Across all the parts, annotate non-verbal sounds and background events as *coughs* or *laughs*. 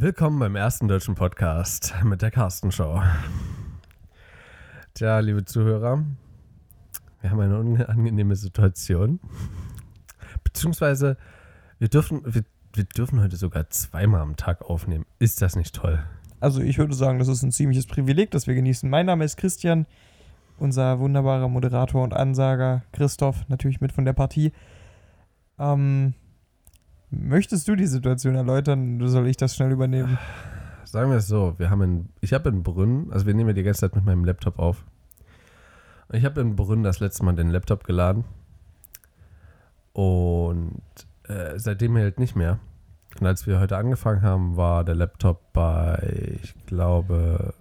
Willkommen beim ersten deutschen Podcast mit der Carsten Show. Tja, liebe Zuhörer, wir haben eine unangenehme Situation. Beziehungsweise, wir dürfen, wir, wir dürfen heute sogar zweimal am Tag aufnehmen. Ist das nicht toll? Also ich würde sagen, das ist ein ziemliches Privileg, das wir genießen. Mein Name ist Christian, unser wunderbarer Moderator und Ansager Christoph, natürlich mit von der Partie. Ähm, möchtest du die Situation erläutern oder soll ich das schnell übernehmen? Sagen wir es so, wir haben in, ich habe in Brünn, also wir nehmen ja die ganze Zeit mit meinem Laptop auf. Ich habe in Brünn das letzte Mal den Laptop geladen. Und äh, seitdem hält nicht mehr. Und als wir heute angefangen haben, war der Laptop bei, ich glaube,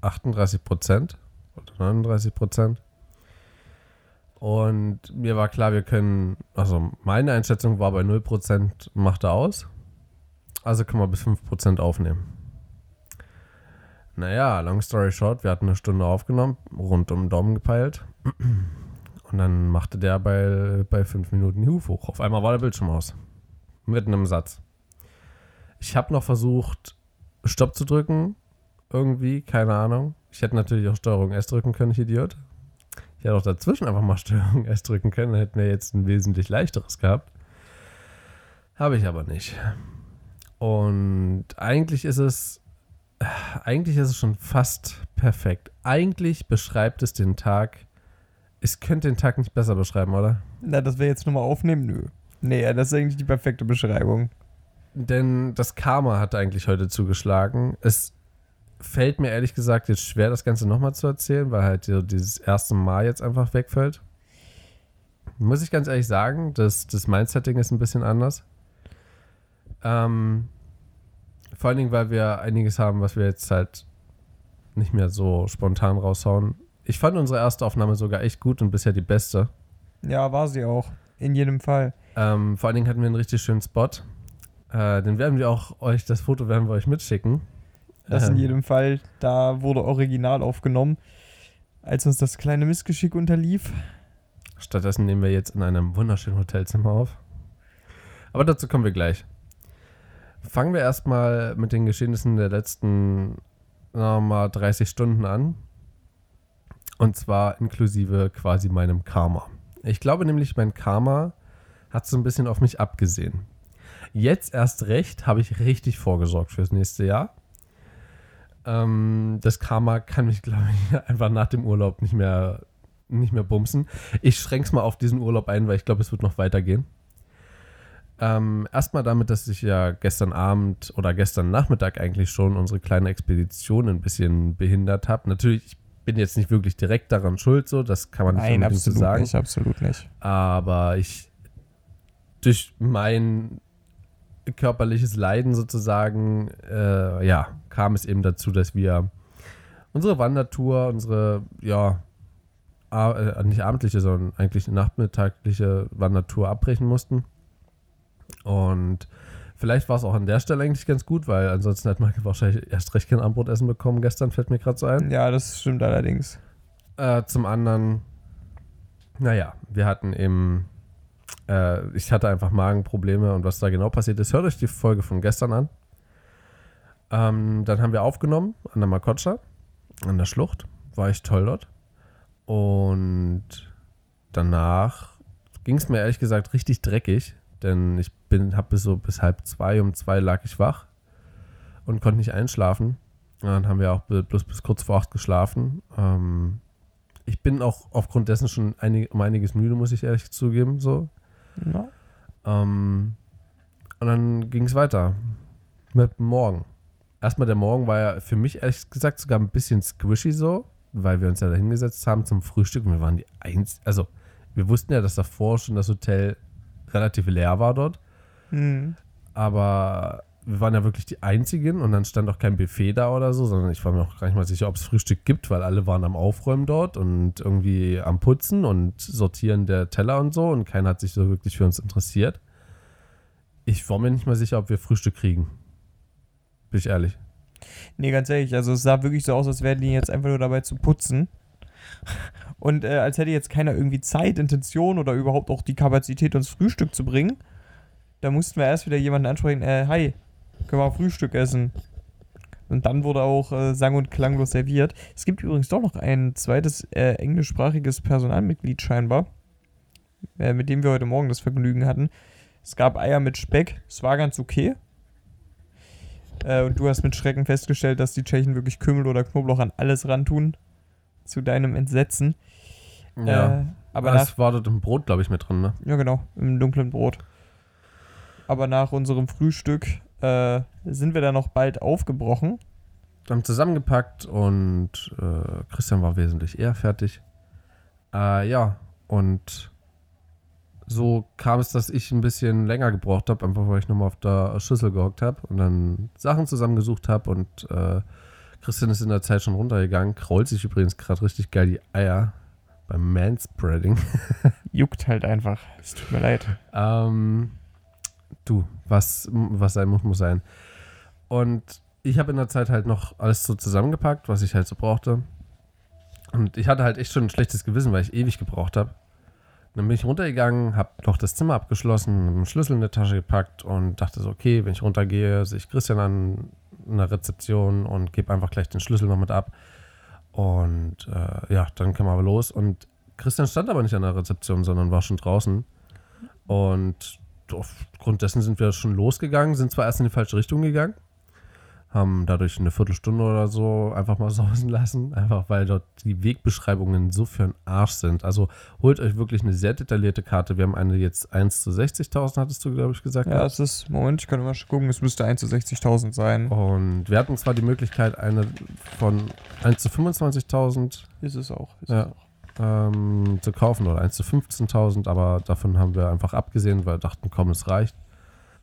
38 Prozent oder 39 Prozent. Und mir war klar, wir können, also meine Einschätzung war bei 0 Prozent, macht er aus. Also können wir bis 5 Prozent aufnehmen. Naja, long story short, wir hatten eine Stunde aufgenommen, rund um den Daumen gepeilt. *clears throat* Und dann machte der bei, bei 5 Minuten die Hufe hoch. Auf einmal war der Bildschirm aus. Mitten im Satz. Ich habe noch versucht, Stopp zu drücken. Irgendwie, keine Ahnung. Ich hätte natürlich auch Steuerung S drücken können, ich Idiot. Hätte auch dazwischen einfach mal Steuerung S *laughs* drücken können, dann hätten wir jetzt ein wesentlich leichteres gehabt. Habe ich aber nicht. Und eigentlich ist es, eigentlich ist es schon fast perfekt. Eigentlich beschreibt es den Tag. Es könnte den Tag nicht besser beschreiben, oder? Na, dass wir jetzt nochmal aufnehmen? Nö. Nee, das ist eigentlich die perfekte Beschreibung. Denn das Karma hat eigentlich heute zugeschlagen. Es fällt mir ehrlich gesagt jetzt schwer, das Ganze nochmal zu erzählen, weil halt dieses erste Mal jetzt einfach wegfällt. Muss ich ganz ehrlich sagen, das, das Mindsetting ist ein bisschen anders. Ähm, vor allen Dingen, weil wir einiges haben, was wir jetzt halt nicht mehr so spontan raushauen. Ich fand unsere erste Aufnahme sogar echt gut und bisher die beste. Ja, war sie auch. In jedem Fall. Ähm, vor allen Dingen hatten wir einen richtig schönen Spot. Äh, den werden wir auch euch, das Foto werden wir euch mitschicken. Das in Ähm, jedem Fall. Da wurde original aufgenommen, als uns das kleine Missgeschick unterlief. Stattdessen nehmen wir jetzt in einem wunderschönen Hotelzimmer auf. Aber dazu kommen wir gleich. Fangen wir erstmal mit den Geschehnissen der letzten, sagen wir mal, 30 Stunden an. Und zwar inklusive quasi meinem Karma. Ich glaube nämlich, mein Karma hat so ein bisschen auf mich abgesehen. Jetzt erst recht habe ich richtig vorgesorgt fürs nächste Jahr. Ähm, das Karma kann mich, glaube ich, *laughs* einfach nach dem Urlaub nicht mehr, nicht mehr bumsen. Ich schränke es mal auf diesen Urlaub ein, weil ich glaube, es wird noch weitergehen. Ähm, Erstmal damit, dass ich ja gestern Abend oder gestern Nachmittag eigentlich schon unsere kleine Expedition ein bisschen behindert habe. Natürlich, ich bin jetzt nicht wirklich direkt daran schuld, so, das kann man nicht Nein, unbedingt so absolut sagen. nicht, absolut nicht. Aber ich, durch mein körperliches Leiden sozusagen, äh, ja, kam es eben dazu, dass wir unsere Wandertour, unsere, ja, äh, nicht abendliche, sondern eigentlich nachmittagliche Wandertour abbrechen mussten. Und vielleicht war es auch an der Stelle eigentlich ganz gut, weil ansonsten hätte man wahrscheinlich erst recht kein Abendbrotessen bekommen gestern, fällt mir gerade so ein. Ja, das stimmt allerdings. Äh, zum anderen, naja, wir hatten eben, äh, ich hatte einfach Magenprobleme und was da genau passiert ist, hört euch die Folge von gestern an. Ähm, dann haben wir aufgenommen an der Makotscha, an der Schlucht. War echt toll dort. Und danach ging es mir ehrlich gesagt richtig dreckig, denn ich bin, habe bis so bis halb zwei, um zwei lag ich wach und konnte nicht einschlafen. Dann haben wir auch bloß bis kurz vor acht geschlafen. Ähm, ich bin auch aufgrund dessen schon einig, um einiges müde, muss ich ehrlich zugeben. So. Ja. Ähm, und dann ging es weiter mit dem Morgen. Erstmal der Morgen war ja für mich ehrlich gesagt sogar ein bisschen squishy so, weil wir uns ja da hingesetzt haben zum Frühstück und wir waren die eins, also wir wussten ja, dass davor schon das Hotel relativ leer war dort, Hm. aber wir waren ja wirklich die einzigen und dann stand auch kein Buffet da oder so, sondern ich war mir auch gar nicht mal sicher, ob es Frühstück gibt, weil alle waren am Aufräumen dort und irgendwie am Putzen und Sortieren der Teller und so und keiner hat sich so wirklich für uns interessiert. Ich war mir nicht mal sicher, ob wir Frühstück kriegen. Bin ich ehrlich. Nee, ganz ehrlich, also es sah wirklich so aus, als wären die jetzt einfach nur dabei zu putzen. Und äh, als hätte jetzt keiner irgendwie Zeit, Intention oder überhaupt auch die Kapazität, uns Frühstück zu bringen. Da mussten wir erst wieder jemanden ansprechen, äh, hi, können wir Frühstück essen. Und dann wurde auch äh, sang- und klanglos serviert. Es gibt übrigens doch noch ein zweites äh, englischsprachiges Personalmitglied scheinbar, äh, mit dem wir heute Morgen das Vergnügen hatten. Es gab Eier mit Speck, es war ganz okay. Äh, und du hast mit Schrecken festgestellt, dass die Tschechen wirklich Kümmel oder Knoblauch an alles rantun. Zu deinem Entsetzen. Ja. Äh, aber das war dort im Brot, glaube ich, mit drin, ne? ja genau, im dunklen Brot. Aber nach unserem Frühstück äh, sind wir dann noch bald aufgebrochen. haben zusammengepackt und äh, Christian war wesentlich eher fertig. Äh, ja, und so kam es, dass ich ein bisschen länger gebraucht habe, einfach weil ich nochmal auf der Schüssel gehockt habe und dann Sachen zusammengesucht habe und äh, Christian ist in der Zeit schon runtergegangen, krault sich übrigens gerade richtig geil die Eier beim Manspreading. *laughs* Juckt halt einfach. Es tut mir leid. Ähm, du, was, was sein muss, muss sein. Und ich habe in der Zeit halt noch alles so zusammengepackt, was ich halt so brauchte. Und ich hatte halt echt schon ein schlechtes Gewissen, weil ich ewig gebraucht habe. Dann bin ich runtergegangen, habe noch das Zimmer abgeschlossen, einen Schlüssel in die Tasche gepackt und dachte so, okay, wenn ich runtergehe, sehe ich Christian an einer Rezeption und gebe einfach gleich den Schlüssel noch mit ab. Und äh, ja, dann kam aber los. Und Christian stand aber nicht an der Rezeption, sondern war schon draußen. Und aufgrund dessen sind wir schon losgegangen, sind zwar erst in die falsche Richtung gegangen, haben dadurch eine Viertelstunde oder so einfach mal *laughs* sausen lassen, einfach weil dort die Wegbeschreibungen so für einen Arsch sind. Also holt euch wirklich eine sehr detaillierte Karte. Wir haben eine jetzt 1 zu 60.000, hattest du, glaube ich, gesagt. Ja, es ist, Moment, ich kann mal gucken, es müsste 1 zu 60.000 sein. Und wir hatten zwar die Möglichkeit, eine von 1 zu 25.000 Ist es auch. Ist Ja. es auch. Ähm, zu kaufen oder 1 zu 15.000, aber davon haben wir einfach abgesehen, weil wir dachten, komm, es reicht.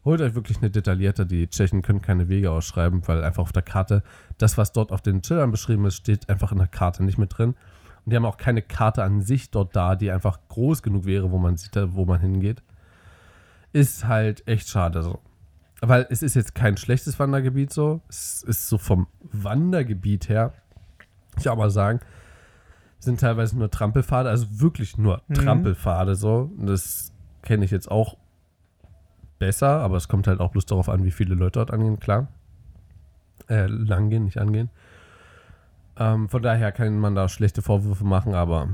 Holt euch wirklich eine detaillierte, die Tschechen können keine Wege ausschreiben, weil einfach auf der Karte, das, was dort auf den Schildern beschrieben ist, steht einfach in der Karte nicht mit drin. Und die haben auch keine Karte an sich dort da, die einfach groß genug wäre, wo man sieht, wo man hingeht. Ist halt echt schade so. Weil es ist jetzt kein schlechtes Wandergebiet so. Es ist so vom Wandergebiet her, ich mal sagen, sind teilweise nur Trampelpfade, also wirklich nur Mhm. Trampelpfade so. Das kenne ich jetzt auch besser, aber es kommt halt auch bloß darauf an, wie viele Leute dort angehen, klar. Äh, lang gehen, nicht angehen. Ähm, von daher kann man da schlechte Vorwürfe machen, aber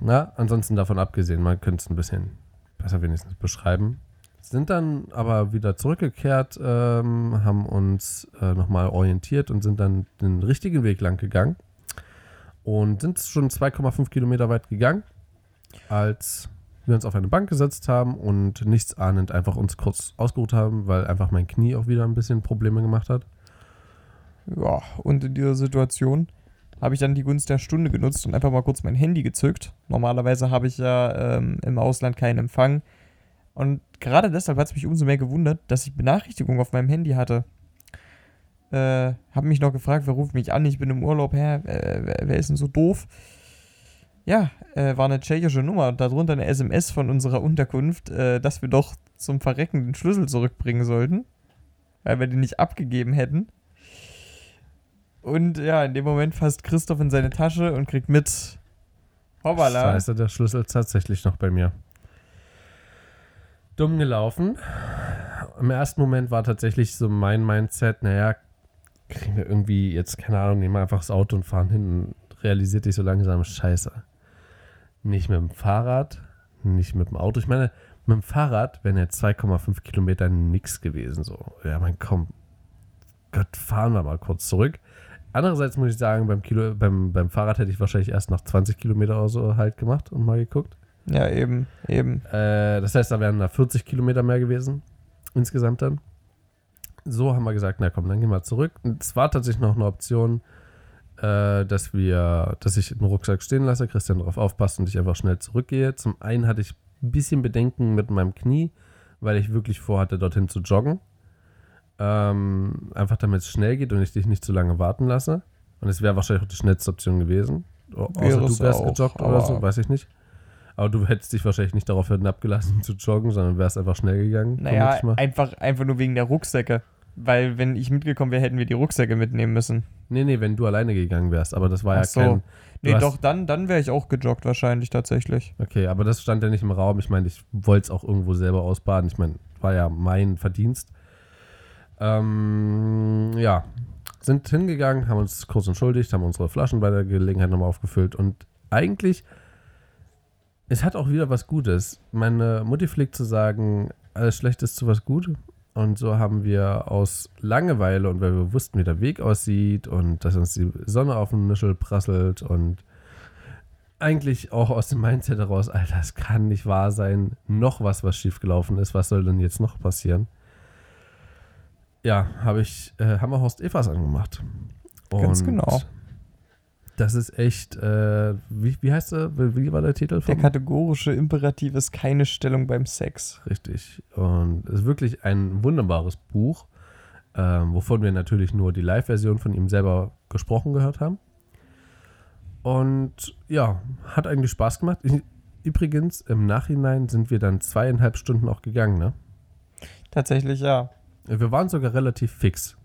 na, ansonsten davon abgesehen, man könnte es ein bisschen besser wenigstens beschreiben. Sind dann aber wieder zurückgekehrt, ähm, haben uns äh, nochmal orientiert und sind dann den richtigen Weg lang gegangen und sind schon 2,5 Kilometer weit gegangen, als wir uns auf eine Bank gesetzt haben und nichts ahnend einfach uns kurz ausgeruht haben, weil einfach mein Knie auch wieder ein bisschen Probleme gemacht hat. Ja, und in dieser Situation habe ich dann die Gunst der Stunde genutzt und einfach mal kurz mein Handy gezückt. Normalerweise habe ich ja ähm, im Ausland keinen Empfang. Und gerade deshalb hat es mich umso mehr gewundert, dass ich Benachrichtigungen auf meinem Handy hatte. Äh, habe mich noch gefragt, wer ruft mich an? Ich bin im Urlaub, hä? Äh, wer, ist denn so doof? Ja, äh, war eine tschechische Nummer und darunter eine SMS von unserer Unterkunft, äh, dass wir doch zum Verrecken den Schlüssel zurückbringen sollten, weil wir den nicht abgegeben hätten. Und ja, in dem Moment fasst Christoph in seine Tasche und kriegt mit. Hoppala. Scheiße, der Schlüssel ist tatsächlich noch bei mir. Dumm gelaufen. Im ersten Moment war tatsächlich so mein Mindset, naja, kriegen wir irgendwie jetzt, keine Ahnung, nehmen wir einfach das Auto und fahren hin und realisiert dich so langsam, scheiße. Nicht mit dem Fahrrad, nicht mit dem Auto. Ich meine, mit dem Fahrrad wären jetzt 2,5 Kilometer nix gewesen. So, ja, mein komm, Gott, fahren wir mal kurz zurück. Andererseits muss ich sagen, beim, Kilo, beim, beim Fahrrad hätte ich wahrscheinlich erst nach 20 Kilometer oder so halt gemacht und mal geguckt. Ja, eben, eben. Äh, das heißt, da wären da 40 Kilometer mehr gewesen. Insgesamt dann. So haben wir gesagt, na komm, dann gehen wir zurück. Und es war tatsächlich noch eine Option, äh, dass wir, dass ich den Rucksack stehen lasse, Christian darauf aufpasst und ich einfach schnell zurückgehe. Zum einen hatte ich ein bisschen Bedenken mit meinem Knie, weil ich wirklich vorhatte, dorthin zu joggen. Ähm, einfach damit es schnell geht und ich dich nicht zu lange warten lasse. Und es wäre wahrscheinlich auch die schnellste Option gewesen. Au- Wäre Außer es du wärst auch, gejoggt oder so, weiß ich nicht. Aber du hättest dich wahrscheinlich nicht darauf hinabgelassen *laughs* zu joggen, sondern wärst einfach schnell gegangen. Naja, einfach, einfach nur wegen der Rucksäcke. Weil, wenn ich mitgekommen wäre, hätten wir die Rucksäcke mitnehmen müssen. Nee, nee, wenn du alleine gegangen wärst. Aber das war ja Ach so. kein. Nee, hast- doch, dann, dann wäre ich auch gejoggt, wahrscheinlich tatsächlich. Okay, aber das stand ja nicht im Raum. Ich meine, ich wollte es auch irgendwo selber ausbaden. Ich meine, war ja mein Verdienst. Ähm, ja, sind hingegangen, haben uns kurz entschuldigt, haben unsere Flaschen bei der Gelegenheit nochmal aufgefüllt und eigentlich, es hat auch wieder was Gutes. Meine Mutti pflegt zu sagen, alles schlecht ist zu was gut. Und so haben wir aus Langeweile und weil wir wussten, wie der Weg aussieht und dass uns die Sonne auf den Nischel prasselt und eigentlich auch aus dem Mindset heraus, Alter, es kann nicht wahr sein, noch was, was schiefgelaufen ist, was soll denn jetzt noch passieren? Ja, habe ich äh, Hammerhorst Evas angemacht. Ganz genau. Das ist echt, äh, wie, wie heißt der, wie war der Titel? Der kategorische Imperativ ist keine Stellung beim Sex. Richtig. Und es ist wirklich ein wunderbares Buch, ähm, wovon wir natürlich nur die Live-Version von ihm selber gesprochen gehört haben. Und ja, hat eigentlich Spaß gemacht. Übrigens, im Nachhinein sind wir dann zweieinhalb Stunden auch gegangen, ne? Tatsächlich, ja. Wir waren sogar relativ fix.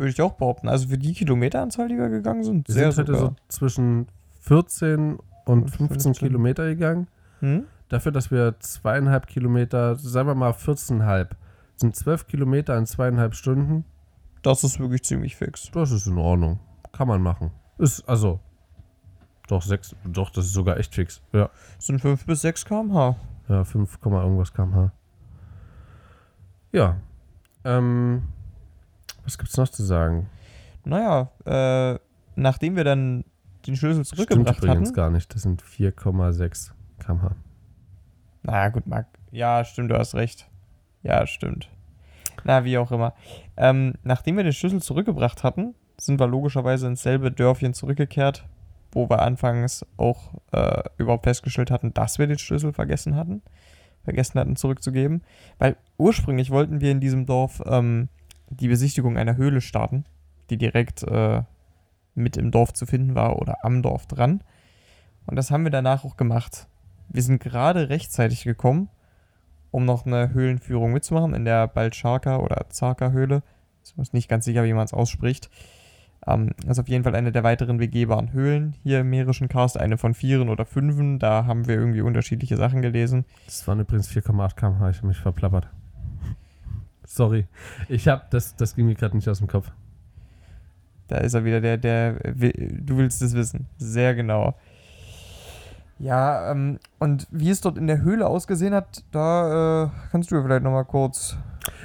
Würde ich auch behaupten. Also für die Kilometeranzahl, die wir gegangen sind, Wir sehr sind heute sogar. so zwischen 14 und Und 15 15. Kilometer gegangen. Hm? Dafür, dass wir zweieinhalb Kilometer, sagen wir mal 14,5, sind zwölf Kilometer in zweieinhalb Stunden. Das ist wirklich ziemlich fix. Das ist in Ordnung. Kann man machen. Ist, also, doch, sechs, doch, das ist sogar echt fix. Ja, Das sind 5 bis 6 km/h. ja 5, Komma irgendwas kmh. Ja, ähm, was gibt's noch zu sagen? Naja, äh, nachdem wir dann den Schlüssel Stimmt zurückgebracht übrigens hatten. gar nicht. Das sind 4,6 kmh. Na gut, Marc. Ja, stimmt, du hast recht. Ja, stimmt. Na, wie auch immer. Ähm, nachdem wir den Schlüssel zurückgebracht hatten, sind wir logischerweise ins selbe Dörfchen zurückgekehrt, wo wir anfangs auch äh, überhaupt festgestellt hatten, dass wir den Schlüssel vergessen hatten. Vergessen hatten zurückzugeben. Weil ursprünglich wollten wir in diesem Dorf ähm, die Besichtigung einer Höhle starten, die direkt äh, mit im Dorf zu finden war oder am Dorf dran. Und das haben wir danach auch gemacht. Wir sind gerade rechtzeitig gekommen, um noch eine Höhlenführung mitzumachen in der Balcharka oder Zarka-Höhle. Ich bin nicht ganz sicher, wie man es ausspricht. Ähm, das ist auf jeden Fall eine der weiteren begehbaren Höhlen hier im Mährischen Karst. Eine von vieren oder fünfen. Da haben wir irgendwie unterschiedliche Sachen gelesen. Das waren übrigens 4,8 kmh. Ich habe mich verplappert. Sorry. Ich habe, das, das ging mir gerade nicht aus dem Kopf. Da ist er wieder, der, der, du willst es wissen. Sehr genau. Ja, ähm, und wie es dort in der Höhle ausgesehen hat, da äh, kannst du vielleicht nochmal kurz.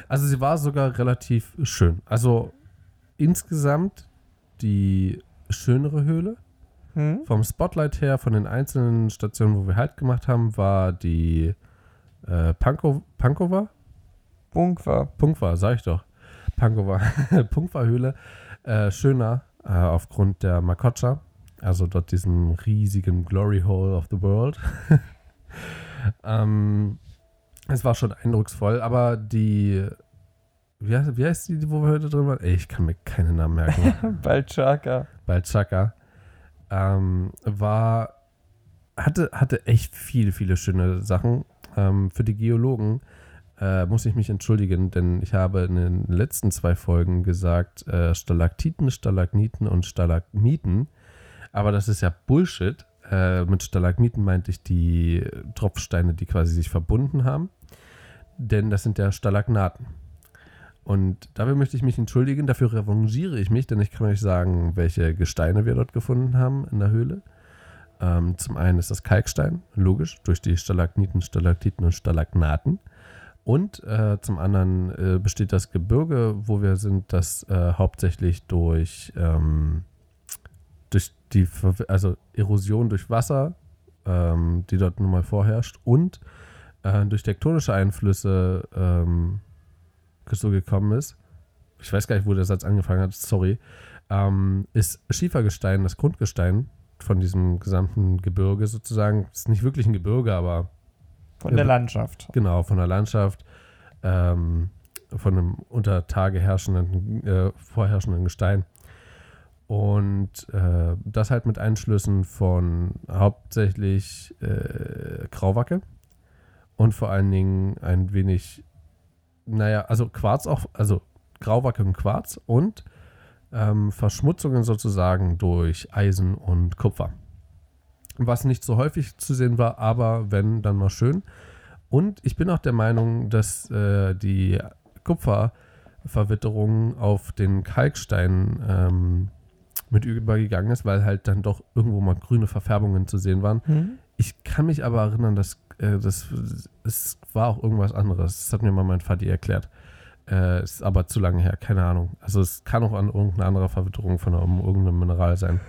Also sie war sogar relativ schön. Also insgesamt die schönere Höhle. Hm? Vom Spotlight her, von den einzelnen Stationen, wo wir Halt gemacht haben, war die äh, Pankow, Pankova? Bunker. Punkwa, sag ich doch. Pankova. *laughs* Punkwa-Höhle. Äh, schöner äh, aufgrund der Makocha. Also dort diesem riesigen Glory Hole of the World. *laughs* ähm, es war schon eindrucksvoll, aber die. Wie heißt, wie heißt die, wo wir heute drin waren? Ey, ich kann mir keine Namen merken. *laughs* Balchaka. Balchaka. Ähm, war. Hatte, hatte echt viele, viele schöne Sachen. Ähm, für die Geologen äh, muss ich mich entschuldigen, denn ich habe in den letzten zwei Folgen gesagt, äh, Stalaktiten, Stalagniten und Stalagmiten. Aber das ist ja Bullshit. Äh, mit Stalagmiten meinte ich die Tropfsteine, die quasi sich verbunden haben. Denn das sind ja Stalagnaten. Und dafür möchte ich mich entschuldigen. Dafür revanchiere ich mich, denn ich kann euch sagen, welche Gesteine wir dort gefunden haben in der Höhle. Ähm, zum einen ist das Kalkstein, logisch, durch die Stalagniten, Stalaktiten und Stalagnaten. Und äh, zum anderen äh, besteht das Gebirge, wo wir sind, das äh, hauptsächlich durch, ähm, durch die Ver also Erosion durch Wasser, ähm, die dort nun mal vorherrscht, und äh, durch tektonische Einflüsse ähm, so gekommen ist. Ich weiß gar nicht, wo der Satz angefangen hat, sorry. Ähm, ist Schiefergestein, das Grundgestein von diesem gesamten Gebirge sozusagen. Ist nicht wirklich ein Gebirge, aber Von der Landschaft. Genau, von der Landschaft, ähm, von einem unter Tage herrschenden, äh, vorherrschenden Gestein. Und äh, das halt mit Einschlüssen von hauptsächlich äh, Grauwacke und vor allen Dingen ein wenig, naja, also Quarz auch, also Grauwacke und Quarz und ähm, Verschmutzungen sozusagen durch Eisen und Kupfer. Was nicht so häufig zu sehen war, aber wenn, dann mal schön. Und ich bin auch der Meinung, dass äh, die Kupfer Verwitterung auf den Kalkstein ähm, mit übergegangen ist, weil halt dann doch irgendwo mal grüne Verfärbungen zu sehen waren. Hm? Ich kann mich aber erinnern, dass äh, das es war auch irgendwas anderes. Das hat mir mal mein Vati erklärt. Äh, ist aber zu lange her, keine Ahnung. Also es kann auch an irgendeiner anderen Verwitterung von einem, irgendeinem Mineral sein.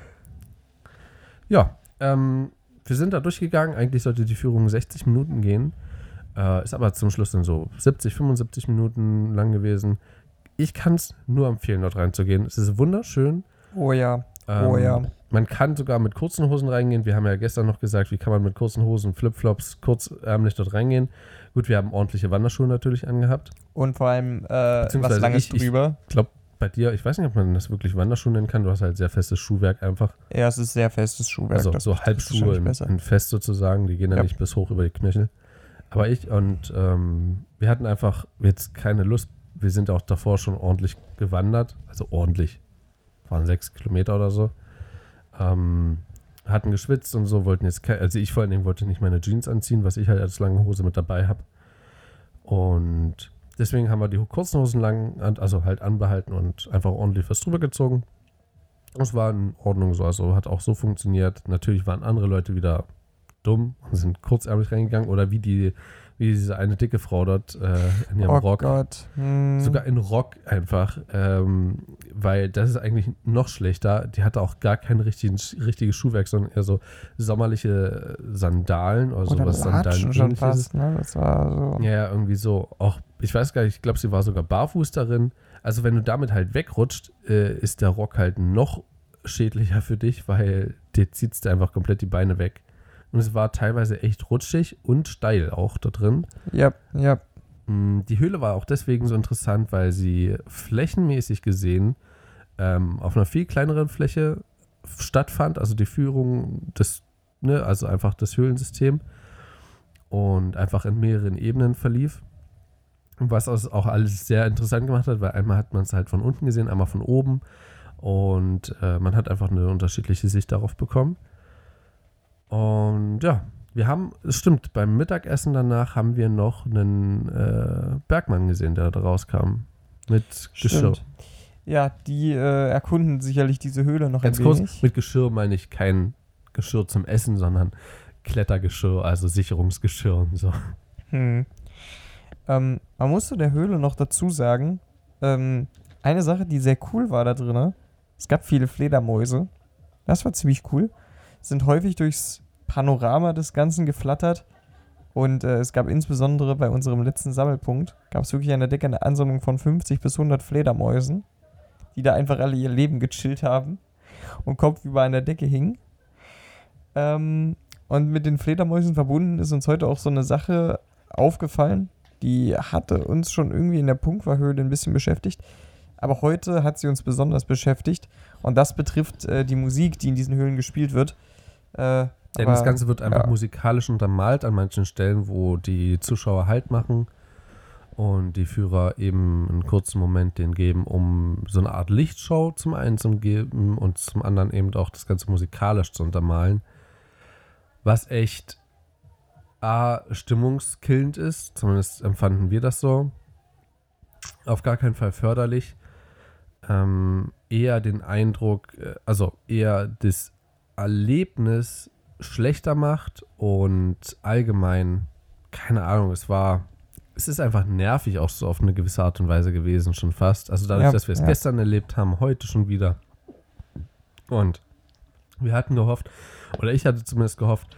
Ja, ähm, wir sind da durchgegangen. Eigentlich sollte die Führung 60 Minuten gehen. Äh, ist aber zum Schluss dann so 70, 75 Minuten lang gewesen. Ich kann es nur empfehlen, dort reinzugehen. Es ist wunderschön. Oh ja. Ähm, Oh ja. Man kann sogar mit kurzen Hosen reingehen. Wir haben ja gestern noch gesagt, wie kann man mit kurzen Hosen, Flipflops, kurzärmlich dort reingehen. Gut, wir haben ordentliche Wanderschuhe natürlich angehabt. Und vor allem äh, was Langes ich- ich- drüber. Ich glaube, bei dir, ich weiß nicht, ob man das wirklich Wanderschuhe nennen kann. Du hast halt sehr festes Schuhwerk einfach. Ja, es ist sehr festes Schuhwerk. Also so Halbschuhe in, in fest sozusagen. Die gehen dann Ja. nicht bis hoch über die Knöchel. Aber ich und ähm, wir hatten einfach jetzt keine Lust. Wir sind auch davor schon ordentlich gewandert. Also ordentlich. Waren sechs Kilometer oder so. Ähm, hatten geschwitzt und so, wollten jetzt, also ich vor allen Dingen wollte nicht meine Jeans anziehen, was ich halt als lange Hose mit dabei habe. Und deswegen haben wir die kurzen Hosen lang, an- also halt anbehalten und einfach ordentlich was drüber gezogen. Es war in Ordnung so, also hat auch so funktioniert. Natürlich waren andere Leute wieder dumm und sind kurzärmlich reingegangen oder wie die, wie diese eine dicke Frau dort äh, in ihrem oh Rock. Gott. Hm. Sogar in Rock einfach, ähm, weil das ist eigentlich noch schlechter. Die hatte auch gar kein richtigen, richtiges Schuhwerk, sondern eher so sommerliche Sandalen oder, Oder sowas Latschen schon Sandalen fast, ne? Das war so. ja, irgendwie so. Auch, ich weiß gar nicht, ich glaube, sie war sogar barfuß darin. Also, wenn du damit halt wegrutscht, äh, ist der Rock halt noch schädlicher für dich, weil dir zieht dir einfach komplett die Beine weg. Und es war teilweise echt rutschig und steil auch da drin. Ja, ja. Mm, Die Höhle war auch deswegen so interessant, weil sie flächenmäßig gesehen ähm, auf einer viel kleineren Fläche stattfand, also die Führung des, ne, also einfach das Höhlensystem und einfach in mehreren Ebenen verlief. Was es auch alles sehr interessant gemacht hat, weil einmal hat man es halt von unten gesehen, einmal von oben und äh, man hat einfach eine unterschiedliche Sicht darauf bekommen. Und ja, wir haben, es stimmt, beim Mittagessen danach haben wir noch einen äh, Bergmann gesehen, der da rauskam. Mit Geschirr. Stimmt. Ja, die äh, erkunden sicherlich diese Höhle noch Ganz ein kurz, wenig. mit Geschirr meine ich kein Geschirr zum Essen, sondern Klettergeschirr, also Sicherungsgeschirr und so. Hm. Ähm, man muss zu der Höhle noch dazu sagen, ähm, eine Sache, die sehr cool war da drin, es gab viele Fledermäuse. Das war ziemlich cool. Sind häufig durchs Panorama des Ganzen geflattert. Und äh, es gab insbesondere bei unserem letzten Sammelpunkt, gab es wirklich an der Decke eine Ansammlung von 50 bis 100 Fledermäusen, die da einfach alle ihr Leben gechillt haben und kopfüber an der Decke hingen. Ähm, und mit den Fledermäusen verbunden ist uns heute auch so eine Sache aufgefallen. Die hatte uns schon irgendwie in der Punktverhöhle ein bisschen beschäftigt. Aber heute hat sie uns besonders beschäftigt. Und das betrifft äh, die Musik, die in diesen Höhlen gespielt wird. Äh, Denn aber- das Ganze wird einfach ja. musikalisch untermalt an manchen Stellen, wo die Zuschauer Halt machen und die Führer eben einen kurzen Moment den geben, um so eine Art Lichtshow zum einen zu geben und zum anderen eben auch das Ganze musikalisch zu untermalen. Was echt A, stimmungskillend ist, zumindest empfanden wir das so. Auf gar keinen Fall förderlich. Ähm, eher den Eindruck, äh, also eher das Erlebnis schlechter macht und allgemein, keine Ahnung, es war, es ist einfach nervig auch so auf eine gewisse Art und Weise gewesen, schon fast. Also dadurch, Ja, dass wir es ja. gestern erlebt haben, heute schon wieder. Und wir hatten gehofft, oder ich hatte zumindest gehofft,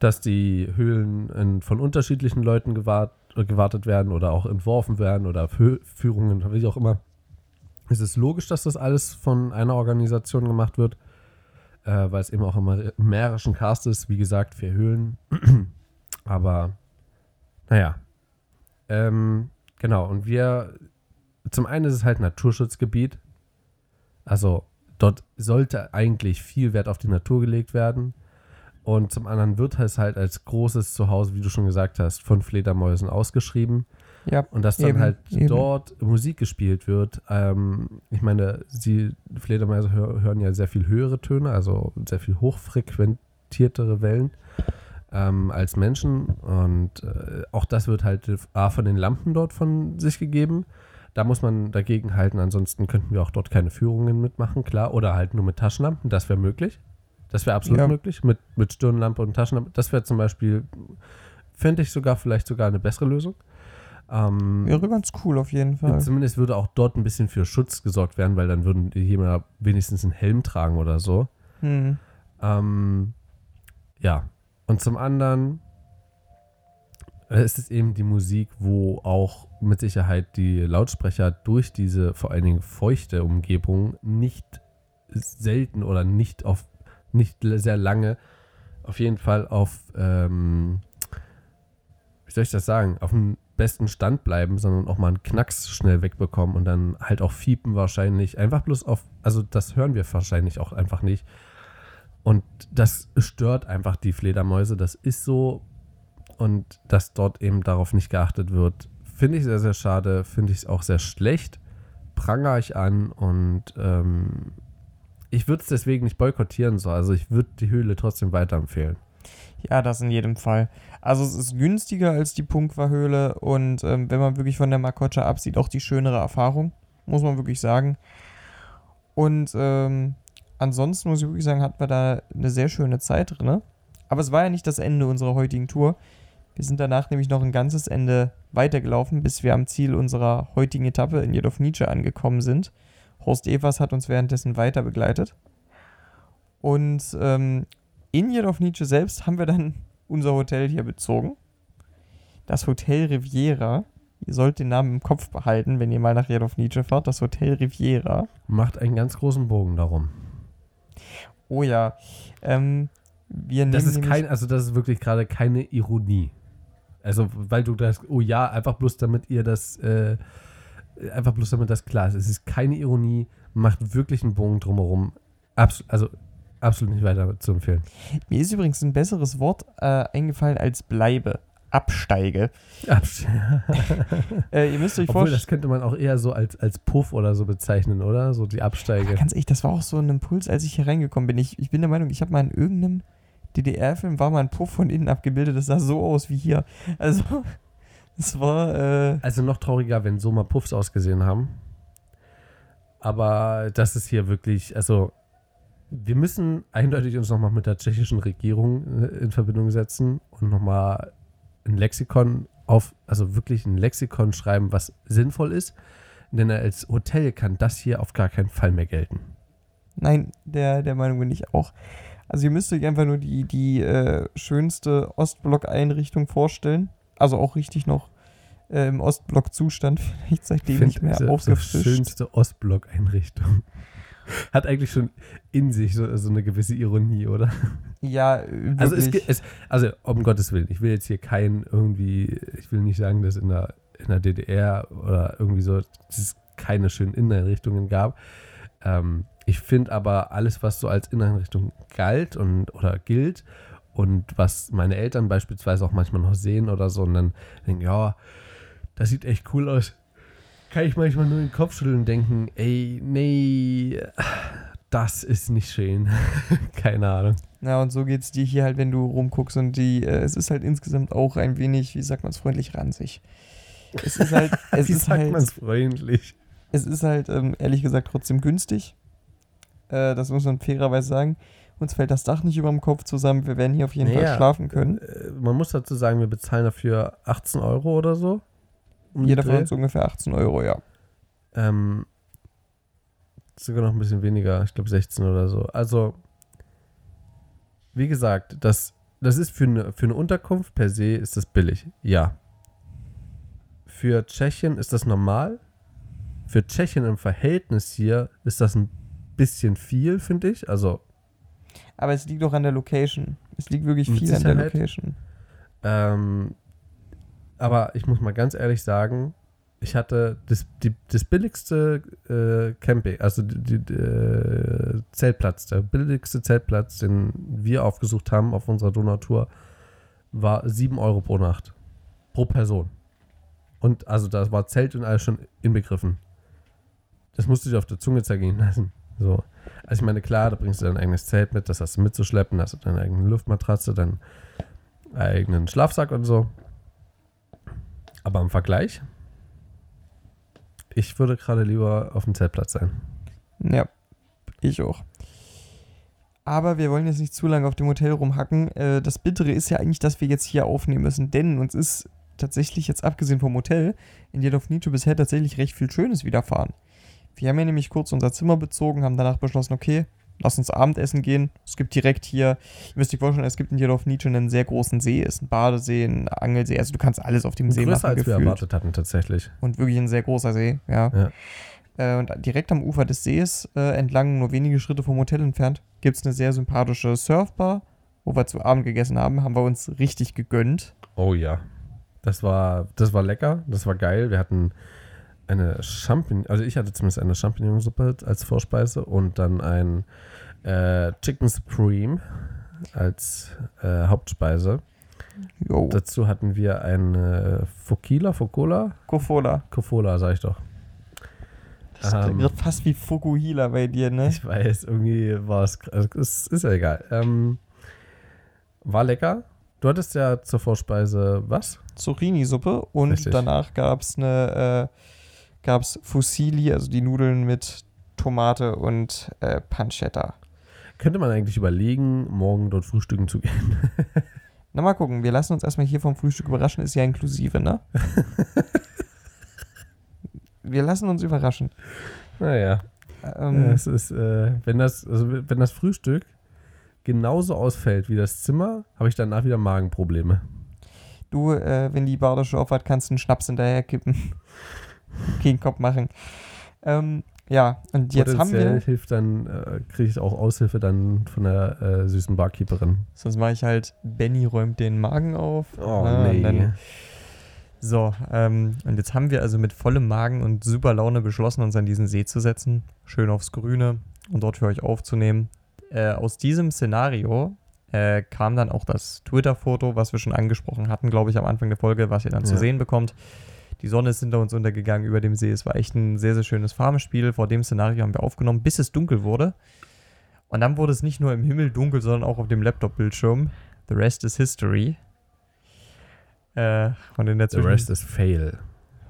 dass die Höhlen in, von unterschiedlichen Leuten gewahrt, gewartet werden oder auch entworfen werden oder Fü- Führungen, wie auch immer. Es ist logisch, dass das alles von einer Organisation gemacht wird, äh, weil es eben auch im mährischen Cast ist, wie gesagt, vier Höhlen. *clears throat* Aber naja. Ähm, genau, und wir, zum einen ist es halt Naturschutzgebiet. Also dort sollte eigentlich viel Wert auf die Natur gelegt werden. Und zum anderen wird es halt als großes Zuhause, wie du schon gesagt hast, von Fledermäusen ausgeschrieben. Ja, Und dass dann Eben, halt eben. dort Musik gespielt wird. Ähm, ich meine, sie, Fledermäuse hör, hören ja sehr viel höhere Töne, also sehr viel hochfrequentiertere Wellen ähm, als Menschen. Und äh, auch das wird halt A von den Lampen dort von sich gegeben. Da muss man dagegen halten. Ansonsten könnten wir auch dort keine Führungen mitmachen, klar. Oder halt nur mit Taschenlampen. Das wäre möglich. Das wäre absolut Ja. möglich. Mit, mit Stirnlampe und Taschenlampe. Das wäre zum Beispiel, fände ich sogar vielleicht sogar eine bessere Lösung. Ähm, Wäre ganz cool auf jeden Fall. Zumindest würde auch dort ein bisschen für Schutz gesorgt werden, weil dann würden die jemand wenigstens einen Helm tragen oder so. Hm. Ähm, ja. Und zum anderen äh, ist es eben die Musik, wo auch mit Sicherheit die Lautsprecher durch diese vor allen Dingen feuchte Umgebung nicht selten oder nicht auf nicht sehr lange auf jeden Fall auf ähm, wie soll ich das sagen, auf dem besten Stand bleiben, sondern auch mal einen Knacks schnell wegbekommen und dann halt auch fiepen wahrscheinlich. Einfach bloß auf, also das hören wir wahrscheinlich auch einfach nicht. Und das stört einfach die Fledermäuse. Das ist so. Und dass dort eben darauf nicht geachtet wird, finde ich sehr, sehr schade. Finde ich es auch sehr schlecht. Prangere ich an und ähm, ich würde es deswegen nicht boykottieren. So. Also ich würde die Höhle trotzdem weiterempfehlen. Ja, das in jedem Fall. Also es ist günstiger als die Punkwa-Höhle und ähm, wenn man wirklich von der Makocha absieht, auch die schönere Erfahrung, muss man wirklich sagen. Und ähm, ansonsten muss ich wirklich sagen, hatten wir da eine sehr schöne Zeit drin. Aber es war ja nicht das Ende unserer heutigen Tour. Wir sind danach nämlich noch ein ganzes Ende weitergelaufen, bis wir am Ziel unserer heutigen Etappe in Jedoch Nietzsche angekommen sind. Horst Evers hat uns währenddessen weiter begleitet. Und ähm, in Jedoch Nietzsche selbst haben wir dann *laughs* unser Hotel hier bezogen. Das Hotel Riviera. Ihr sollt den Namen im Kopf behalten, wenn ihr mal nach Jedoch Nietzsche fahrt. Das Hotel Riviera. Macht einen ganz großen Bogen darum. Oh ja. Ähm, wir Das ist kein, also das ist wirklich gerade keine Ironie. Also, weil du das, oh ja, einfach bloß damit ihr das, äh, einfach bloß damit das klar ist. Es ist keine Ironie, macht wirklich einen Bogen drumherum. Abs also absolut nicht weiter zu empfehlen. Mir ist übrigens ein besseres Wort äh, eingefallen als bleibe. Absteige. Abs *laughs* Äh, ihr müsst euch Obwohl, das vorstellen. könnte man auch eher so als, als Puff oder so bezeichnen, oder? So die Absteige. Ganz ehrlich, das war auch so ein Impuls, als ich hier reingekommen bin. Ich, ich bin der Meinung, ich habe mal in irgendeinem DDR-Film war mal ein Puff von innen abgebildet. Das sah so aus wie hier. Also, es war. Äh, Also noch trauriger, wenn so mal Puffs ausgesehen haben. Aber das ist hier wirklich, also wir müssen eindeutig uns nochmal mit der tschechischen Regierung äh, in Verbindung setzen und nochmal ein Lexikon auf, also wirklich ein Lexikon schreiben, was sinnvoll ist. Denn als Hotel kann das hier auf gar keinen Fall mehr gelten. Nein, der, der Meinung bin ich auch. Also ihr müsst euch einfach nur die, die äh, schönste Ostblock-Einrichtung vorstellen. Also auch richtig noch äh, im Ostblock-Zustand, *laughs* vielleicht seitdem Find nicht mehr diese- aufgefrischt. So schönste Ostblock-Einrichtung. *laughs* Hat eigentlich schon in sich so, so eine gewisse Ironie, oder? Ja, wirklich. Also, es, es, also um Gottes Willen, ich will jetzt hier kein irgendwie, ich will nicht sagen, dass in der, in der DDR oder irgendwie so dass es keine schönen Inneneinrichtungen gab. Ähm, ich finde aber alles, was so als Inneneinrichtung galt und oder gilt und was meine Eltern beispielsweise auch manchmal noch sehen oder so und dann denken, ja, das sieht echt cool aus. Kann ich manchmal nur den Kopf schütteln und denken, ey, nee, das ist nicht schön. *laughs* Keine Ahnung. Ja, und so geht's dir hier halt, wenn du rumguckst und die, äh, es ist halt insgesamt auch ein wenig, wie sagt man es freundlich, ranzig. Es ist halt, *laughs* es Wie ist sagt halt, man es freundlich? es ist halt, ähm, ehrlich gesagt, trotzdem günstig. Äh, das muss man fairerweise sagen. Uns fällt das Dach nicht über dem Kopf zusammen. Wir werden hier auf jeden Naja, Fall schlafen können. Äh, Man muss dazu sagen, wir bezahlen dafür 18 Euro oder so. Um Jeder von uns ungefähr 18 Euro, ja. Ähm, sogar noch ein bisschen weniger, ich glaube 16 oder so. Also, wie gesagt, das, das ist für eine, für eine Unterkunft per se ist das billig. Ja. Für Tschechien ist das normal. Für Tschechien im Verhältnis hier ist das ein bisschen viel, finde ich. Also, Aber es liegt auch an der Location. Es liegt wirklich viel an der. Location. Ähm, aber ich muss mal ganz ehrlich sagen, ich hatte das, die, das billigste äh, Camping, also die, die, äh, Zeltplatz, der billigste Zeltplatz, den wir aufgesucht haben auf unserer Donautour, war 7 Euro pro Nacht. Pro Person. Und also da war Zelt und alles schon inbegriffen. Das musst du dir auf der Zunge zergehen lassen. So. Also ich meine, klar, da bringst du dein eigenes Zelt mit, das hast du mitzuschleppen, hast du deine eigene Luftmatratze, deinen eigenen Schlafsack und so. Aber im Vergleich Ich würde gerade lieber auf dem Zeltplatz sein. Ja, ich auch. Aber wir wollen jetzt nicht zu lange auf dem Hotel rumhacken. Äh, das Bittere ist ja eigentlich, dass wir jetzt hier aufnehmen müssen, denn uns ist tatsächlich jetzt abgesehen vom Hotel in Nietzsche bisher tatsächlich recht viel Schönes widerfahren. Wir haben ja nämlich kurz unser Zimmer bezogen, haben danach beschlossen, okay, lass uns Abendessen gehen. Es gibt direkt hier, ihr müsst euch vorstellen, es gibt in Yellow Nietzsche einen sehr großen See, ist ein Badesee, ein Angelsee, also du kannst alles auf dem See Größer machen. als wir erwartet hatten, tatsächlich. Und wirklich ein sehr großer See, ja. Ja. Äh, und direkt am Ufer des Sees, äh, entlang nur wenige Schritte vom Hotel entfernt, gibt es eine sehr sympathische Surfbar, wo wir zu Abend gegessen haben, haben wir uns richtig gegönnt. Oh ja. Das war, das war lecker, das war geil. Wir hatten eine Champignon, also ich hatte zumindest eine Champignonsuppe als Vorspeise und dann ein äh, Chicken Supreme als äh, Hauptspeise. Jo, Dazu hatten wir eine Fokila, Focola, Kofola. Kofola, sag ich doch. Das Ähm, klingt fast wie Fukuhila bei dir, ne? Ich weiß, irgendwie war es, also es ist ja egal. Ähm, war lecker. Du hattest ja zur Vorspeise was? Zucchini-Suppe und Richtig. danach gab es eine, äh, gab's Fusilli, also die Nudeln mit Tomate und äh, Pancetta. Könnte man eigentlich überlegen, morgen dort frühstücken zu gehen? *laughs* Na, mal gucken, wir lassen uns erstmal hier vom Frühstück überraschen, ist ja inklusive, ne? *laughs* wir lassen uns überraschen. Naja, Ähm, es ist, äh, wenn, das, also wenn das Frühstück genauso ausfällt wie das Zimmer, habe ich danach wieder Magenprobleme. Du, äh, wenn die Bardische aufhat, kannst du einen Schnaps hinterher kippen. *laughs* Gegen Kopf machen. Ähm, ja, und jetzt haben wir. hilft dann, äh, kriege ich auch Aushilfe dann von der äh, süßen Barkeeperin. Sonst mache ich halt, Benny räumt den Magen auf. Oh, und nee. dann- so, ähm, und jetzt haben wir also mit vollem Magen und super Laune beschlossen, uns an diesen See zu setzen. Schön aufs Grüne und dort für euch aufzunehmen. Äh, aus diesem Szenario äh, kam dann auch das Twitter-Foto, was wir schon angesprochen hatten, glaube ich, am Anfang der Folge, was ihr dann zu Ja. sehen bekommt. Die Sonne ist hinter uns untergegangen über dem See. Es war echt ein sehr, sehr schönes Farmspiel. Vor dem Szenario haben wir aufgenommen, bis es dunkel wurde. Und dann wurde es nicht nur im Himmel dunkel, sondern auch auf dem Laptop-Bildschirm. The rest is history. Äh, und in der The Zwischen rest is fail.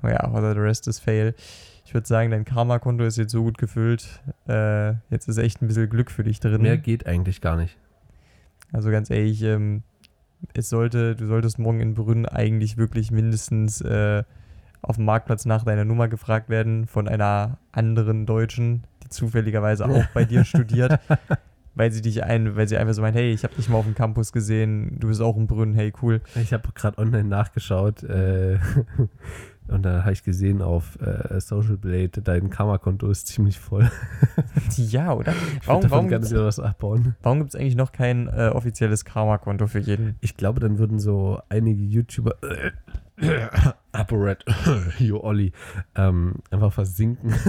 ja, oder the rest is fail. Ich würde sagen, dein Karma-Konto ist jetzt so gut gefüllt. Äh, jetzt ist echt ein bisschen Glück für dich drin. Mehr geht eigentlich gar nicht. Also ganz ehrlich, ähm, es sollte, du solltest morgen in Brünn eigentlich wirklich mindestens äh, auf dem Marktplatz nach deiner Nummer gefragt werden von einer anderen Deutschen, die zufälligerweise auch bei dir studiert, *laughs* weil sie dich ein, weil sie einfach so meint, hey, ich habe dich mal auf dem Campus gesehen, du bist auch in Brünn, hey, cool. Ich habe gerade online nachgeschaut äh, *laughs* und da habe ich gesehen auf äh, Social Blade, dein Karma-Konto ist ziemlich voll. *laughs* Ja, oder? Warum, warum gibt es eigentlich noch kein äh, offizielles Karma-Konto für jeden? Ich glaube, dann würden so einige YouTuber *coughs* ApoRed, *coughs* Jo Olli, ähm, einfach versinken. *laughs*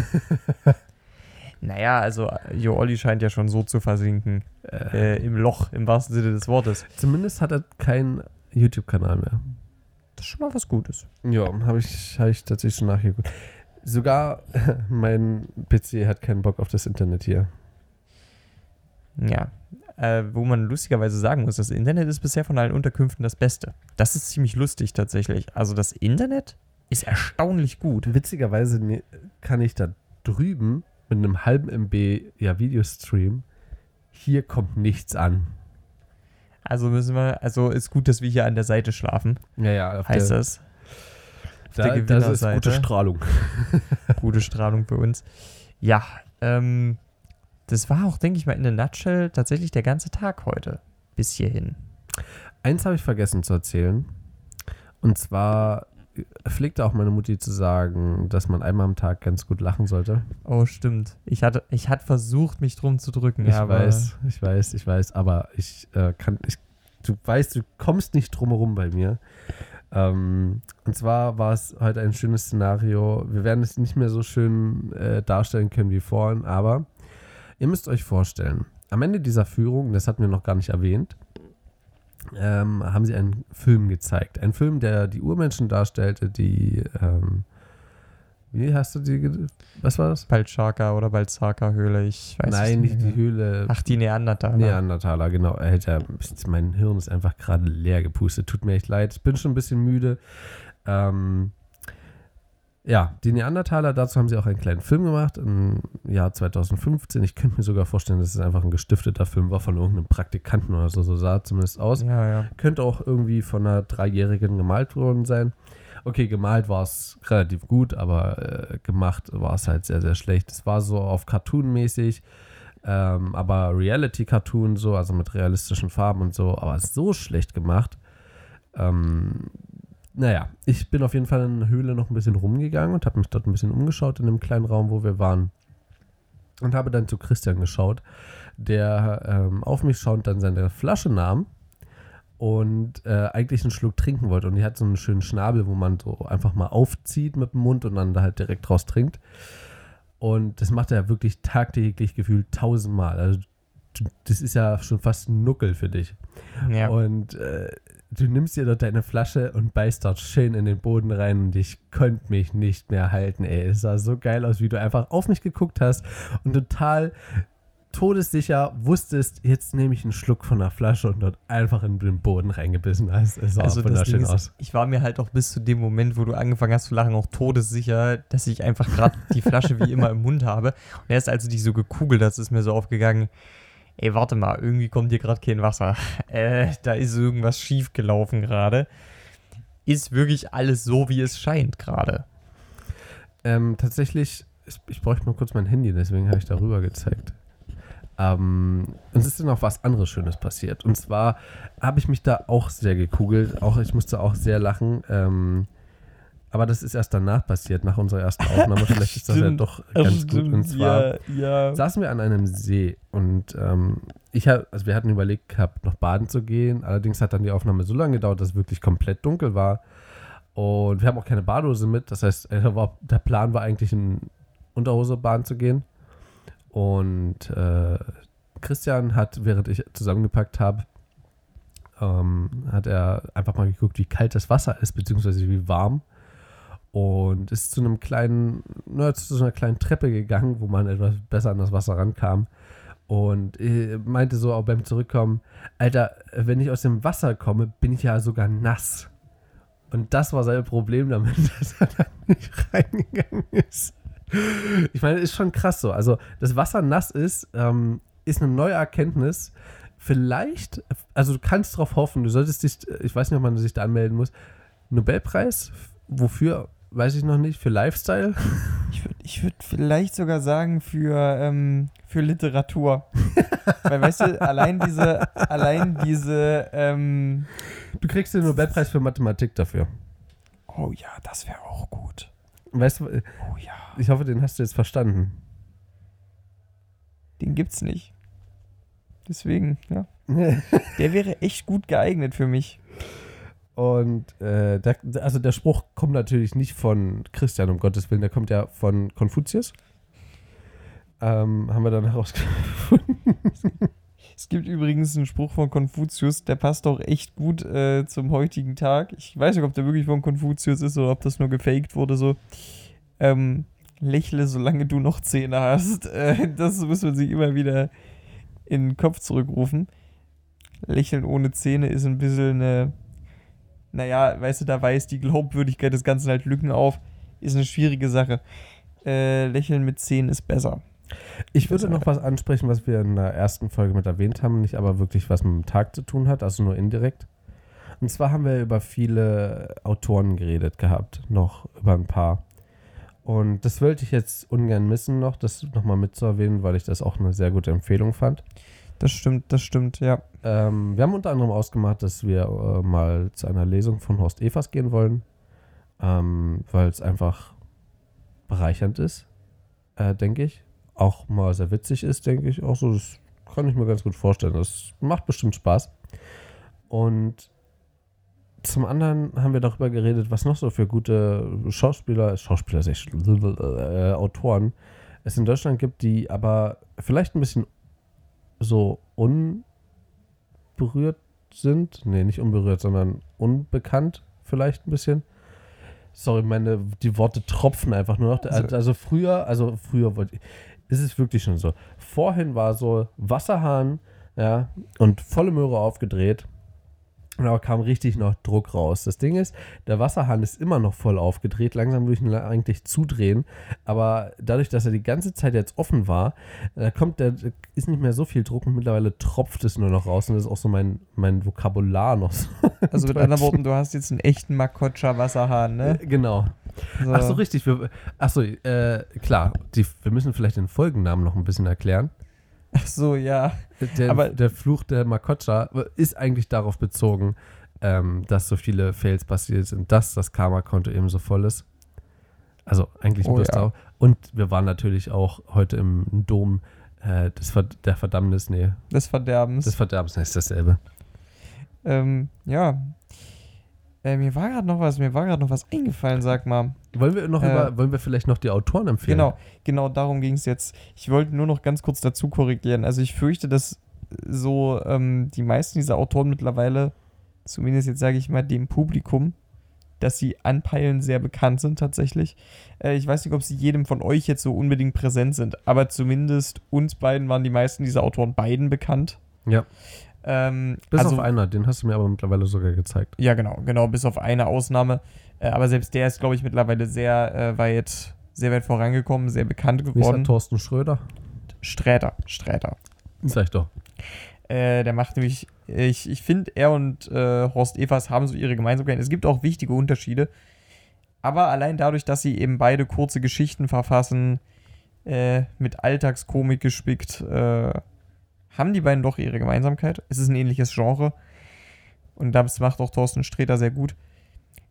Naja, also Jo Olli scheint ja schon so zu versinken. Äh, Äh, Im Loch, im wahrsten Sinne des Wortes. zumindest hat er keinen YouTube-Kanal mehr. Das ist schon mal was Gutes. Ja, habe ich, hab ich tatsächlich schon nachgeguckt. Sogar *laughs* mein PC hat keinen Bock auf das Internet hier. Ja. Äh, wo man lustigerweise sagen muss, das Internet ist bisher von allen Unterkünften das Beste. Das ist ziemlich lustig tatsächlich. Also das Internet ist erstaunlich gut. Witzigerweise ne- kann ich da drüben mit einem halben MB ja, Videostream, hier kommt nichts an. Also müssen wir, also ist gut, dass wir hier an der Seite schlafen, Ja, ja, auf heißt der, das. da, der das ist gute Strahlung. Gute Strahlung für uns. Ja, ähm, das war auch, denke ich mal, in der Nutshell tatsächlich der ganze Tag heute. Bis hierhin. Eins habe ich vergessen zu erzählen. Und zwar pflegte auch meine Mutti zu sagen, dass man einmal am Tag ganz gut lachen sollte. Oh, stimmt. Ich hatte, ich hatte versucht, mich drum zu drücken. Ich weiß, ich weiß, ich weiß, aber ich äh, kann, ich, du weißt, du kommst nicht drumherum bei mir. Ähm, und zwar war es heute ein schönes Szenario. Wir werden es nicht mehr so schön äh, darstellen können wie vorhin, aber ihr müsst euch vorstellen, am Ende dieser Führung, das hatten wir noch gar nicht erwähnt, ähm, haben sie einen Film gezeigt. Ein Film, der die Urmenschen darstellte, die, ähm, wie hast du die, was war das? Balchaka oder Balzaka-Höhle, ich weiß Nein, nicht nicht. die Höhle. Ach, die Neandertaler. Neandertaler, genau. Alter, mein Hirn ist einfach gerade leer gepustet. Tut mir echt leid. Ich bin schon ein bisschen müde. Ähm, ja, die Neandertaler, dazu haben sie auch einen kleinen Film gemacht im Jahr 2015. Ich könnte mir sogar vorstellen, dass es einfach ein gestifteter Film war von irgendeinem Praktikanten oder so. So sah zumindest aus. Ja, ja. Könnte auch irgendwie von einer Dreijährigen gemalt worden sein. Okay, gemalt war es relativ gut, aber äh, gemacht war es halt sehr, sehr schlecht. Es war so auf Cartoon-mäßig, ähm, aber Reality-Cartoon so, also mit realistischen Farben und so, aber so schlecht gemacht. Ähm, naja, ich bin auf jeden Fall in der Höhle noch ein bisschen rumgegangen und habe mich dort ein bisschen umgeschaut in dem kleinen Raum, wo wir waren. Und habe dann zu Christian geschaut, der ähm, auf mich schaut, dann seine Flasche nahm und äh, eigentlich einen Schluck trinken wollte. Und die hat so einen schönen Schnabel, wo man so einfach mal aufzieht mit dem Mund und dann da halt direkt raus trinkt. Und das macht er wirklich tagtäglich gefühlt tausendmal. Also das ist ja schon fast ein Nuckel für dich. Ja. Und äh, du nimmst dir dort deine Flasche und beißt dort schön in den Boden rein und ich konnte mich nicht mehr halten, ey. Es sah so geil aus, wie du einfach auf mich geguckt hast und total todessicher wusstest, jetzt nehme ich einen Schluck von der Flasche und dort einfach in den Boden reingebissen hast. Es sah Also wunderschön ist, aus. ich war mir halt auch bis zu dem Moment, wo du angefangen hast zu lachen, auch todessicher, dass ich einfach gerade die Flasche wie immer im Mund habe. Und erst als du dich so gekugelt hast, ist mir so aufgegangen, ey, warte mal, irgendwie kommt hier gerade kein Wasser. *laughs* Äh, da ist irgendwas schief gelaufen gerade. Ist wirklich alles so, wie es scheint gerade. Ähm, tatsächlich, ich, ich bräuchte mal kurz mein Handy, deswegen habe ich darüber gezeigt. Ähm, uns ist dann noch was anderes Schönes passiert. Und zwar habe ich mich da auch sehr gekugelt. Auch ich musste auch sehr lachen. Ähm, aber das ist erst danach passiert, nach unserer ersten Aufnahme. *laughs* Vielleicht ist das ja Stimmt. doch ganz gut. Und zwar ja, ja. saßen wir an einem See und ähm, ich hab, also wir hatten überlegt gehabt, noch baden zu gehen. Allerdings hat dann die Aufnahme so lange gedauert, dass es wirklich komplett dunkel war. Und wir haben auch keine Badehose mit. Das heißt, äh, der Plan war eigentlich in Unterhose baden zu gehen. Und äh, Christian hat, während ich zusammengepackt habe, ähm, hat er einfach mal geguckt, wie kalt das Wasser ist, beziehungsweise wie warm. Und ist zu einem kleinen, na, zu so einer kleinen Treppe gegangen, wo man etwas besser an das Wasser rankam. Und äh, meinte so auch beim Zurückkommen, Alter, wenn ich aus dem Wasser komme, bin ich ja sogar nass. Und das war sein Problem damit, *laughs* dass er da nicht reingegangen ist. Ich meine, ist schon krass so. Also, dass Wasser nass ist, ähm, ist eine neue Erkenntnis. Vielleicht, also du kannst darauf hoffen, du solltest dich, ich weiß nicht, ob man sich da anmelden muss, Nobelpreis, wofür, weiß ich noch nicht, für Lifestyle. Ich würde ich würd vielleicht sogar sagen für, ähm, für Literatur. *laughs* Weil, weißt du, allein diese, allein diese, ähm, Du kriegst den Nobelpreis für Mathematik dafür. oh ja, das wäre auch gut. Weißt du, Oh ja, ich hoffe, den hast du jetzt verstanden. den gibt's nicht. Deswegen, ja. *laughs* Der wäre echt gut geeignet für mich. Und äh, der, also der Spruch kommt natürlich nicht von Christian, um Gottes Willen, der kommt ja von Konfuzius. Ähm, haben wir dann herausgefunden. Es gibt übrigens einen Spruch von Konfuzius, der passt auch echt gut äh, zum heutigen Tag. Ich weiß nicht, ob der wirklich von Konfuzius ist oder ob das nur gefaked wurde. So, ähm, lächle, solange du noch Zähne hast. Äh, das muss man sich immer wieder in den Kopf zurückrufen. Lächeln ohne Zähne ist ein bisschen eine, naja, weißt du, da weist die Glaubwürdigkeit des Ganzen halt Lücken auf. Ist eine schwierige Sache. Äh, Lächeln mit Zähnen ist besser. Ich würde noch was ansprechen, was wir in der ersten Folge mit erwähnt haben, nicht aber wirklich was mit dem Tag zu tun hat, also nur indirekt. Und zwar haben wir über viele Autoren geredet gehabt, noch über ein paar. Und das wollte ich jetzt ungern missen noch, das nochmal mitzuerwähnen, weil ich das auch eine sehr gute Empfehlung fand. Das stimmt, das stimmt, ja. Ähm, wir haben unter anderem ausgemacht, dass wir äh, mal zu einer Lesung von Horst Evers gehen wollen, ähm, weil es einfach bereichernd ist, äh, denke ich. Auch mal sehr witzig ist, denke ich. Auch so, das kann ich mir ganz gut vorstellen. Das macht bestimmt Spaß. Und zum anderen haben wir darüber geredet, was noch so für gute Schauspieler, Schauspieler, äh, Autoren es in Deutschland gibt, die aber vielleicht ein bisschen so unberührt sind. Nee, nicht unberührt, sondern unbekannt vielleicht ein bisschen. Sorry, meine, die Worte tropfen einfach nur noch. Also, also früher, also früher wollte ich, ist es wirklich schon so. Vorhin war so Wasserhahn, ja, und volle Möhre aufgedreht. Und da kam richtig noch Druck raus. Das Ding ist, der Wasserhahn ist immer noch voll aufgedreht. Langsam würde ich ihn eigentlich zudrehen. Aber dadurch, dass er die ganze Zeit jetzt offen war, da kommt der, ist nicht mehr so viel Druck und mittlerweile tropft es nur noch raus. Und das ist auch so mein, mein Vokabular noch so. *laughs* Also mit anderen Worten, du hast jetzt einen echten Makotscha Wasserhahn, ne? Genau. So. Ach so, richtig. Wir, ach so, äh, klar. Die, wir müssen vielleicht den Folgennamen noch ein bisschen erklären. Ach so, ja. Der, Aber- der Fluch der Makotscha ist eigentlich darauf bezogen, ähm, dass so viele Fails passiert sind, dass das Karma-Konto eben so voll ist. Also eigentlich Oh bloß ja. darauf. Und wir waren natürlich auch heute im Dom äh, des Ver der Verdammnis, nee, Des Verderbens. des Verderbens nee, ist dasselbe. ähm, ja. Äh, mir war gerade noch was, mir war gerade noch was eingefallen, sag mal. Wollen wir noch Äh, über, wollen wir vielleicht noch die Autoren empfehlen? Genau, genau darum ging es jetzt. Ich wollte nur noch ganz kurz dazu korrigieren. Also ich fürchte, dass so ähm, die meisten dieser Autoren mittlerweile, zumindest jetzt sage ich mal dem Publikum, dass sie anpeilen sehr bekannt sind tatsächlich. Äh, ich weiß nicht, ob sie jedem von euch jetzt so unbedingt präsent sind, aber zumindest uns beiden waren die meisten dieser Autoren beiden bekannt. Ja. Ähm, Bis also, auf einer, den hast du mir aber mittlerweile sogar gezeigt. ja, genau, genau, bis auf eine Ausnahme. Äh, aber selbst der ist, glaube ich, mittlerweile sehr äh, weit, sehr weit vorangekommen, sehr bekannt ist geworden. der Thorsten Schröder? Sträter, Sträter. Sag ich doch. Äh, der macht nämlich, ich, ich finde, er und äh, Horst Evers haben so ihre Gemeinsamkeiten. Es gibt auch wichtige Unterschiede. Aber allein dadurch, dass sie eben beide kurze Geschichten verfassen, äh, mit Alltagskomik gespickt, äh, haben die beiden doch ihre Gemeinsamkeit. Es ist ein ähnliches Genre. Und das macht auch Thorsten Sträter sehr gut.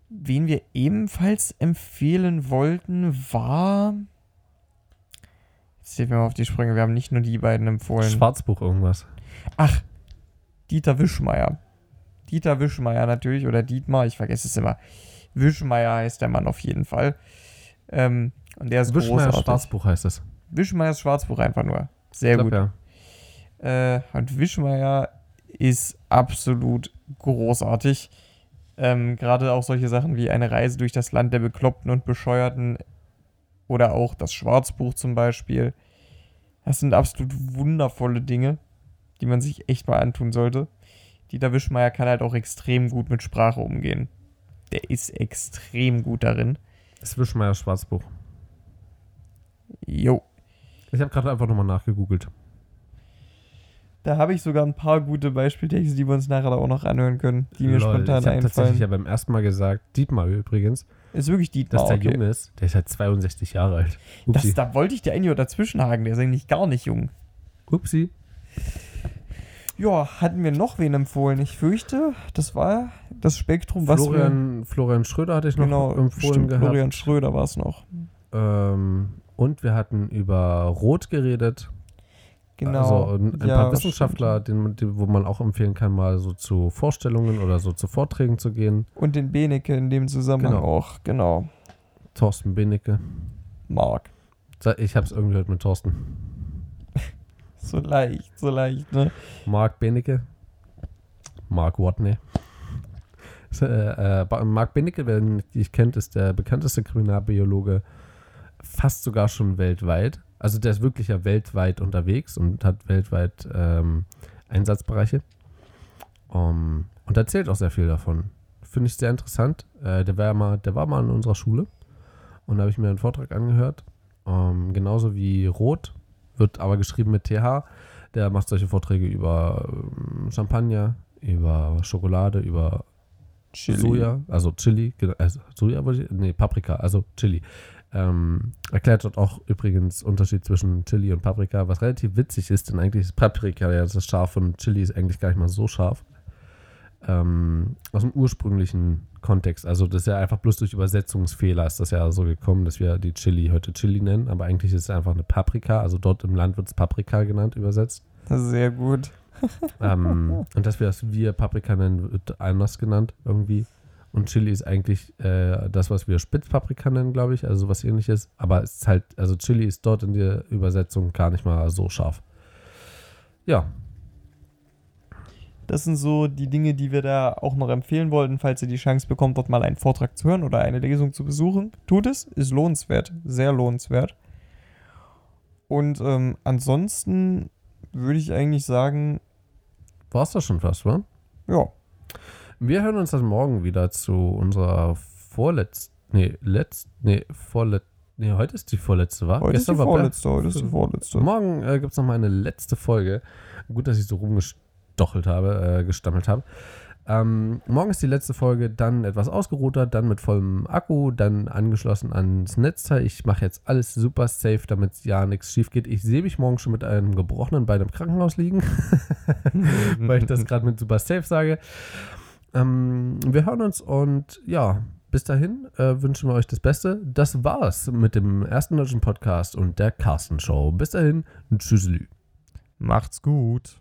Wen wir ebenfalls empfehlen wollten, war. Jetzt steht mir mal auf die Sprünge, wir haben nicht nur die beiden empfohlen. Schwarzbuch irgendwas. Ach, Dieter Wischmeier. Dieter Wischmeier natürlich, oder Dietmar, ich vergesse es immer. Wischmeier heißt der Mann auf jeden Fall. Ähm, und der ist Wischmeier großartig. Schwarzbuch heißt es. Wischmeiers Schwarzbuch einfach nur. Sehr glaub, gut. Ja. Äh, und Wischmeier ist absolut großartig. Ähm, Gerade auch solche Sachen wie eine Reise durch das Land der Bekloppten und Bescheuerten oder auch das Schwarzbuch zum Beispiel. Das sind absolut wundervolle Dinge, die man sich echt mal antun sollte. Dieter Wischmeier kann halt auch extrem gut mit Sprache umgehen. Der ist extrem gut darin. Das Wischmeier Schwarzbuch. Jo. Ich habe gerade einfach nochmal nachgegoogelt. Da habe ich sogar ein paar gute Beispieltexte, die wir uns nachher auch noch anhören können, die mir Lol, spontan ich habe tatsächlich ja einfallen. beim ersten Mal gesagt, Dietmar übrigens, Ist wirklich Dietmar, dass der okay. jung ist. Der ist halt 62 Jahre alt. Das, da wollte ich dir eigentlich nur dazwischenhaken, der ist eigentlich gar nicht jung. Upsi. Ja, hatten wir noch wen empfohlen? Ich fürchte, das war das Spektrum, was wir... Florian, Florian Schröder hatte ich noch Genau, empfohlen stimmt, gehabt. Florian Schröder war es noch. Ähm, und wir hatten über Rot geredet. Genau. Also ein, ein Ja, paar Wissenschaftler, den, die, wo man auch empfehlen kann, mal so zu Vorstellungen oder so zu Vorträgen zu gehen. Und den Benecke in dem Zusammenhang Genau. auch, genau. Thorsten Benecke. Mark. Ich habe es irgendwie gehört mit Thorsten. *laughs* So leicht, so leicht, ne? Mark Benecke. Mark Watney. Äh, äh, Mark Benecke, wer ihn nicht kennt, ist der bekannteste Kriminalbiologe fast sogar schon weltweit. Also der ist wirklich ja weltweit unterwegs und hat weltweit ähm, Einsatzbereiche. Um, und erzählt auch sehr viel davon. Finde ich sehr interessant. Äh, der, war mal, der war mal in unserer Schule und da habe ich mir einen Vortrag angehört. Um, genauso wie Rot, wird aber geschrieben mit TH. Der macht solche Vorträge über ähm, Champagner, über Schokolade, über Chili. Soja, also Chili, also Soja nee, Paprika, also Chili. Ähm, erklärt dort auch übrigens Unterschied zwischen Chili und Paprika, was relativ witzig ist, denn eigentlich ist Paprika ja das scharf und Chili ist eigentlich gar nicht mal so scharf. Ähm, aus dem ursprünglichen Kontext, also das ist ja einfach bloß durch Übersetzungsfehler ist das ja so gekommen, dass wir die Chili heute Chili nennen, aber eigentlich ist es einfach eine Paprika, also dort im Land wird es Paprika genannt, übersetzt. Sehr gut. Ähm, *laughs* und dass wir das wir Paprika nennen, wird anders genannt irgendwie. Und Chili ist eigentlich äh, das, was wir Spitzpaprika nennen, glaube ich, also was ähnliches. Aber es ist halt, also Chili ist dort in der Übersetzung gar nicht mal so scharf. Ja, Das sind so die Dinge, die wir da auch noch empfehlen wollten, falls ihr die Chance bekommt, dort mal einen Vortrag zu hören oder eine Lesung zu besuchen. Tut es, ist lohnenswert, sehr lohnenswert. Und ähm, ansonsten würde ich eigentlich sagen, war es das schon fast, wa? ja, Wir hören uns dann morgen wieder zu unserer vorletzten, nee, letzt, nee, vorletzten, nee, heute ist die vorletzte, war? Heute ist die war vorletzte, heute ist die vorletzte. Morgen äh, gibt es nochmal eine letzte Folge. Gut, dass ich so rumgestochelt habe, äh, gestammelt habe. Ähm, morgen ist die letzte Folge, dann etwas ausgeruhter, dann mit vollem Akku, dann angeschlossen ans Netzteil. Ich mache jetzt alles super safe, damit ja nichts schief geht. Ich sehe mich morgen schon mit einem gebrochenen Bein im Krankenhaus liegen, *laughs* weil ich das gerade mit super safe sage. Ähm, wir hören uns und ja, bis dahin äh, wünschen wir euch das Beste. Das war's mit dem ersten deutschen Podcast und der Carsten Show. Bis dahin, tschüsselü. Macht's gut.